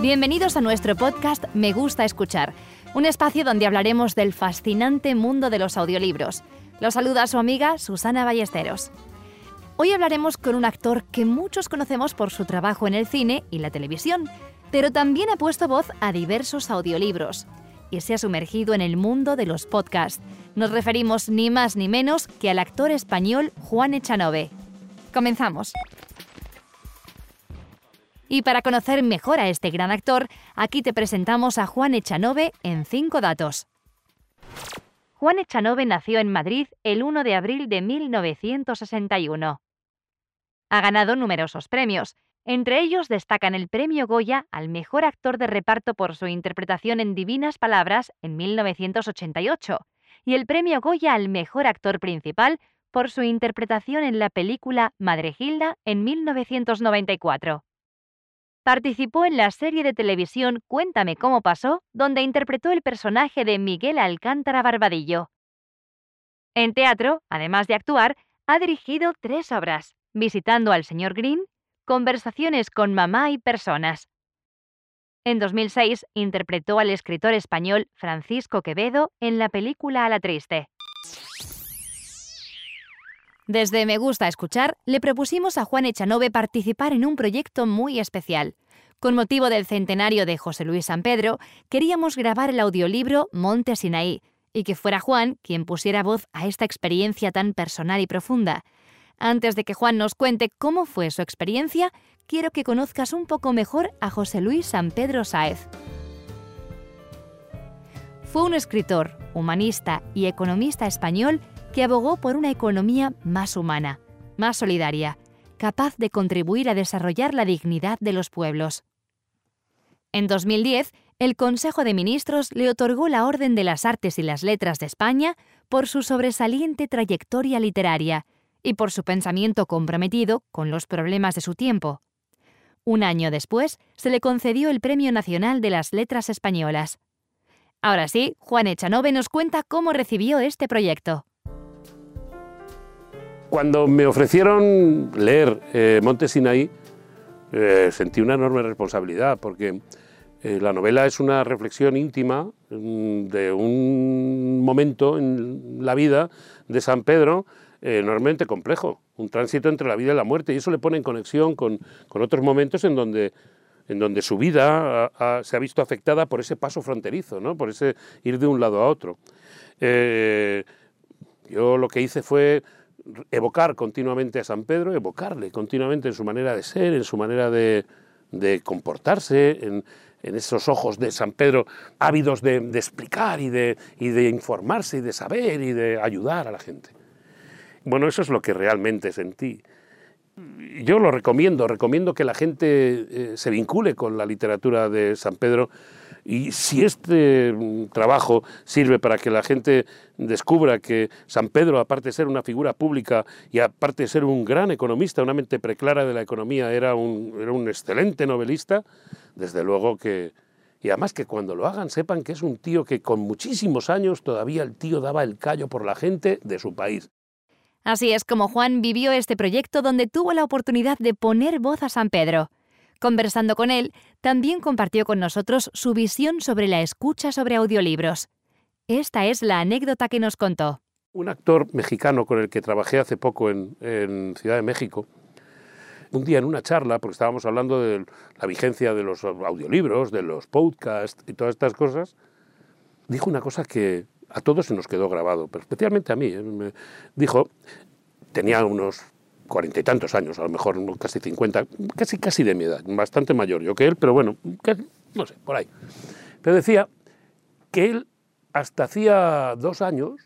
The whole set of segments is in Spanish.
Bienvenidos a nuestro podcast Me gusta escuchar, un espacio donde hablaremos del fascinante mundo de los audiolibros. Los saluda su amiga Susana Ballesteros. Hoy hablaremos con un actor que muchos conocemos por su trabajo en el cine y la televisión, pero también ha puesto voz a diversos audiolibros y se ha sumergido en el mundo de los podcasts. Nos referimos ni más ni menos que al actor español Juan Echanove. Comenzamos. Y para conocer mejor a este gran actor, aquí te presentamos a Juan Echanove en cinco datos. Juan Echanove nació en Madrid el 1 de abril de 1961. Ha ganado numerosos premios, entre ellos destacan el Premio Goya al Mejor Actor de Reparto por su interpretación en Divinas Palabras en 1988 y el Premio Goya al Mejor Actor Principal por su interpretación en la película Madre Gilda en 1994. Participó en la serie de televisión Cuéntame cómo pasó, donde interpretó el personaje de Miguel Alcántara Barbadillo. En teatro, además de actuar, ha dirigido tres obras, Visitando al señor Green, Conversaciones con mamá y personas. En 2006 interpretó al escritor español Francisco Quevedo en la película A la Triste. Desde Me Gusta Escuchar, le propusimos a Juan Echanove participar en un proyecto muy especial. Con motivo del centenario de José Luis San Pedro, queríamos grabar el audiolibro Monte Sinaí, y que fuera Juan quien pusiera voz a esta experiencia tan personal y profunda, antes de que Juan nos cuente cómo fue su experiencia, quiero que conozcas un poco mejor a José Luis San Pedro Sáez. Fue un escritor, humanista y economista español que abogó por una economía más humana, más solidaria, capaz de contribuir a desarrollar la dignidad de los pueblos. En 2010, el Consejo de Ministros le otorgó la Orden de las Artes y las Letras de España por su sobresaliente trayectoria literaria y por su pensamiento comprometido con los problemas de su tiempo. Un año después, se le concedió el Premio Nacional de las Letras Españolas. Ahora sí, Juan Echanove nos cuenta cómo recibió este proyecto. Cuando me ofrecieron leer eh, Monte Sinaí, eh, sentí una enorme responsabilidad, porque eh, la novela es una reflexión íntima mm, de un momento en la vida de San Pedro eh, enormemente complejo, un tránsito entre la vida y la muerte, y eso le pone en conexión con, otros momentos en donde, en donde su vida se ha visto afectada por ese paso fronterizo, ¿no? por ese ir de un lado a otro. Yo lo que hice fue evocar continuamente a San Pedro, evocarle continuamente en su manera de ser, en su manera de, comportarse, en, esos ojos de San Pedro ávidos de, explicar y de, y de informarse y de saber y de ayudar a la gente. Bueno, eso es lo que realmente sentí. Yo lo recomiendo, recomiendo que la gente eh, se vincule con la literatura de San Pedro y si este mm, trabajo sirve para que la gente descubra que San Pedro, aparte de ser una figura pública y aparte de ser un gran economista, una mente preclara de la economía, era un, era un excelente novelista, desde luego que... Y además que cuando lo hagan sepan que es un tío que con muchísimos años todavía el tío daba el callo por la gente de su país. Así es como Juan vivió este proyecto donde tuvo la oportunidad de poner voz a San Pedro. Conversando con él, también compartió con nosotros su visión sobre la escucha sobre audiolibros. Esta es la anécdota que nos contó. Un actor mexicano con el que trabajé hace poco en, Ciudad de México, un día en una charla, porque estábamos hablando de la vigencia de los audiolibros, de los podcasts y todas estas cosas, dijo una cosa que, a todos se nos quedó grabado, pero especialmente a mí. ¿eh? Me dijo, tenía unos cuarenta y tantos años, a lo mejor casi cincuenta, casi, casi de mi edad, bastante mayor yo que él, pero bueno, no sé, por ahí. Pero decía que él hasta hacía dos años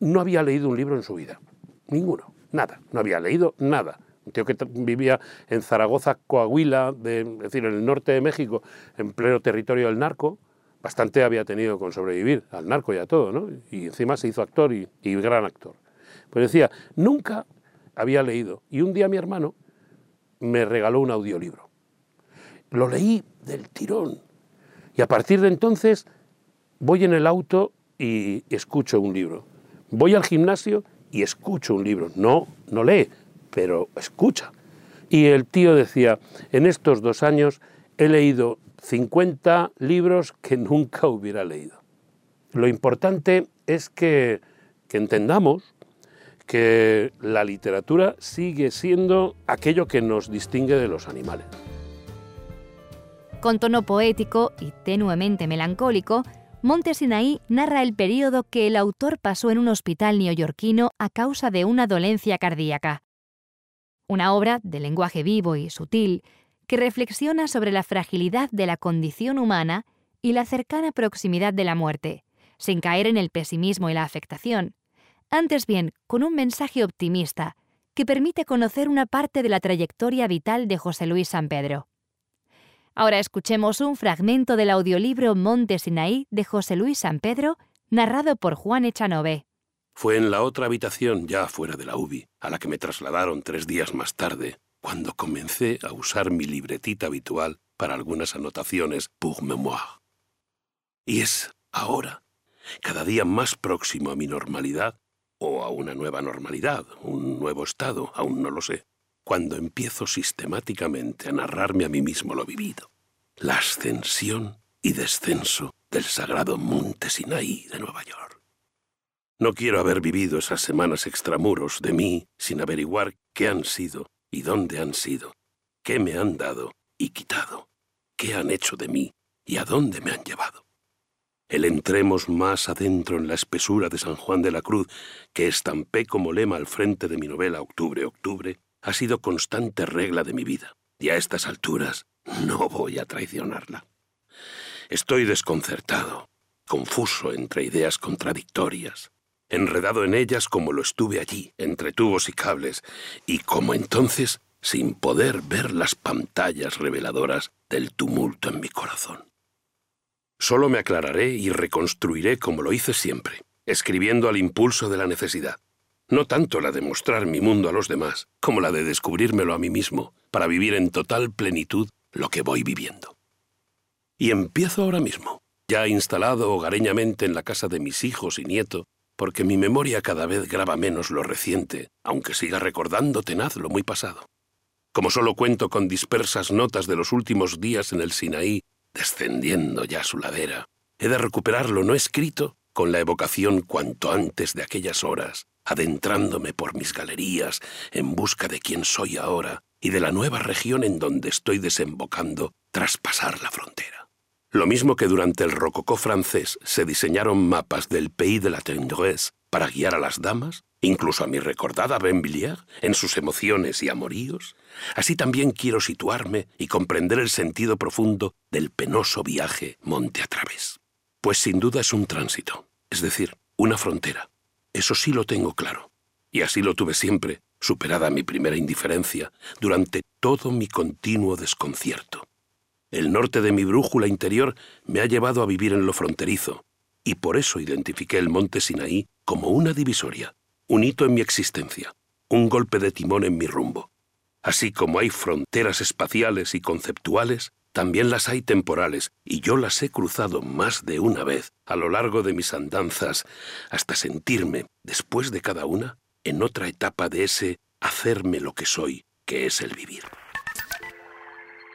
no había leído un libro en su vida, ninguno, nada, no había leído nada. Un tío que vivía en Zaragoza, Coahuila, de, es decir, en el norte de México, en pleno territorio del narco, bastante había tenido con sobrevivir al narco y a todo, ¿no? Y encima se hizo actor y, gran actor. Pues decía, nunca había leído. Y un día mi hermano me regaló un audiolibro. Lo leí del tirón. Y a partir de entonces voy en el auto y escucho un libro. Voy al gimnasio y escucho un libro. No, no lee, pero escucha. Y el tío decía, en estos dos años he leído 50 libros que nunca hubiera leído. Lo importante es que, entendamos que la literatura sigue siendo aquello que nos distingue de los animales. Con tono poético y tenuemente melancólico, Montesinaí narra el periodo que el autor pasó en un hospital neoyorquino a causa de una dolencia cardíaca. Una obra de lenguaje vivo y sutil que reflexiona sobre la fragilidad de la condición humana y la cercana proximidad de la muerte, sin caer en el pesimismo y la afectación, antes bien con un mensaje optimista que permite conocer una parte de la trayectoria vital de José Luis San Pedro. Ahora escuchemos un fragmento del audiolibro Monte Sinaí de José Luis San Pedro, narrado por Juan Echanove. Fue en la otra habitación, ya fuera de la UBI, a la que me trasladaron tres días más tarde, cuando comencé a usar mi libretita habitual para algunas anotaciones pour mémoire. Y es ahora, cada día más próximo a mi normalidad, o a una nueva normalidad, un nuevo estado, aún no lo sé, cuando empiezo sistemáticamente a narrarme a mí mismo lo vivido. La ascensión y descenso del sagrado monte Sinaí de Nueva York. No quiero haber vivido esas semanas extramuros de mí sin averiguar qué han sido y dónde han sido, qué me han dado y quitado, qué han hecho de mí y a dónde me han llevado. El entremos más adentro en la espesura de San Juan de la Cruz, que estampé como lema al frente de mi novela Octubre, Octubre, ha sido constante regla de mi vida, y a estas alturas no voy a traicionarla. Estoy desconcertado, confuso entre ideas contradictorias, enredado en ellas como lo estuve allí, entre tubos y cables, y como entonces sin poder ver las pantallas reveladoras del tumulto en mi corazón. Solo me aclararé y reconstruiré como lo hice siempre, escribiendo al impulso de la necesidad, no tanto la de mostrar mi mundo a los demás, como la de descubrírmelo a mí mismo, para vivir en total plenitud lo que voy viviendo. Y empiezo ahora mismo, ya instalado hogareñamente en la casa de mis hijos y nieto, porque mi memoria cada vez graba menos lo reciente, aunque siga recordando tenaz lo muy pasado. Como solo cuento con dispersas notas de los últimos días en el Sinaí, descendiendo ya su ladera, he de recuperar lo no escrito con la evocación cuanto antes de aquellas horas, adentrándome por mis galerías en busca de quién soy ahora y de la nueva región en donde estoy desembocando tras pasar la frontera. Lo mismo que durante el rococó francés se diseñaron mapas del Pays de la Tendresse para guiar a las damas, incluso a mi recordada Benvilliers, en sus emociones y amoríos, así también quiero situarme y comprender el sentido profundo del penoso viaje monte a través. Pues sin duda es un tránsito, es decir, una frontera, eso sí lo tengo claro. Y así lo tuve siempre, superada mi primera indiferencia, durante todo mi continuo desconcierto. El norte de mi brújula interior me ha llevado a vivir en lo fronterizo, y por eso identifiqué el monte Sinaí como una divisoria, un hito en mi existencia, un golpe de timón en mi rumbo. Así como hay fronteras espaciales y conceptuales, también las hay temporales, y yo las he cruzado más de una vez a lo largo de mis andanzas, hasta sentirme, después de cada una, en otra etapa de ese hacerme lo que soy, que es el vivir.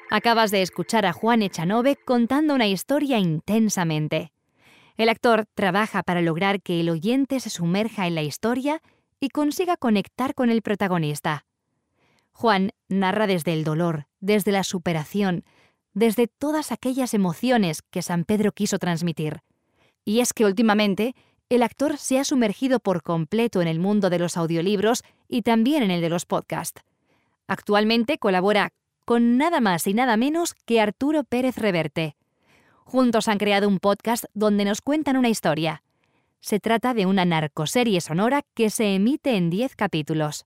Acabas de escuchar a Juan Echanove contando una historia intensamente. El actor trabaja para lograr que el oyente se sumerja en la historia y consiga conectar con el protagonista. Juan narra desde el dolor, desde la superación, desde todas aquellas emociones que San Pedro quiso transmitir. Y es que últimamente el actor se ha sumergido por completo en el mundo de los audiolibros y también en el de los podcasts. Actualmente colabora con nada más y nada menos que Arturo Pérez Reverte. Juntos han creado un podcast donde nos cuentan una historia. Se trata de una narcoserie sonora que se emite en 10 capítulos.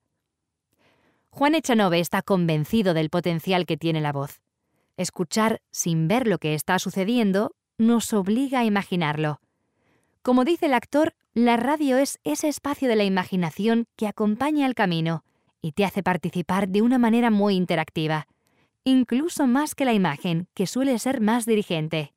Juan Echanove está convencido del potencial que tiene la voz. Escuchar sin ver lo que está sucediendo nos obliga a imaginarlo. Como dice el actor, la radio es ese espacio de la imaginación que acompaña el camino y te hace participar de una manera muy interactiva, incluso más que la imagen, que suele ser más dirigente.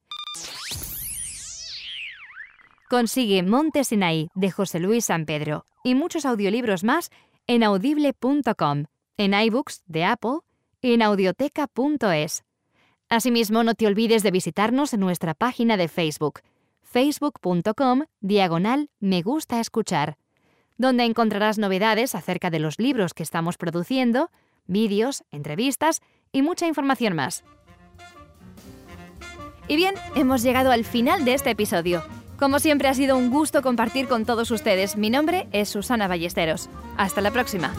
Consigue Monte Sinaí de José Luis San Pedro y muchos audiolibros más en audible.com, en iBooks de Apple y en audioteca.es. Asimismo, no te olvides de visitarnos en nuestra página de Facebook, facebook.com diagonal me gusta escuchar, donde encontrarás novedades acerca de los libros que estamos produciendo, vídeos, entrevistas y mucha información más. Y bien, hemos llegado al final de este episodio. Como siempre ha sido un gusto compartir con todos ustedes. Mi nombre es Susana Ballesteros. Hasta la próxima.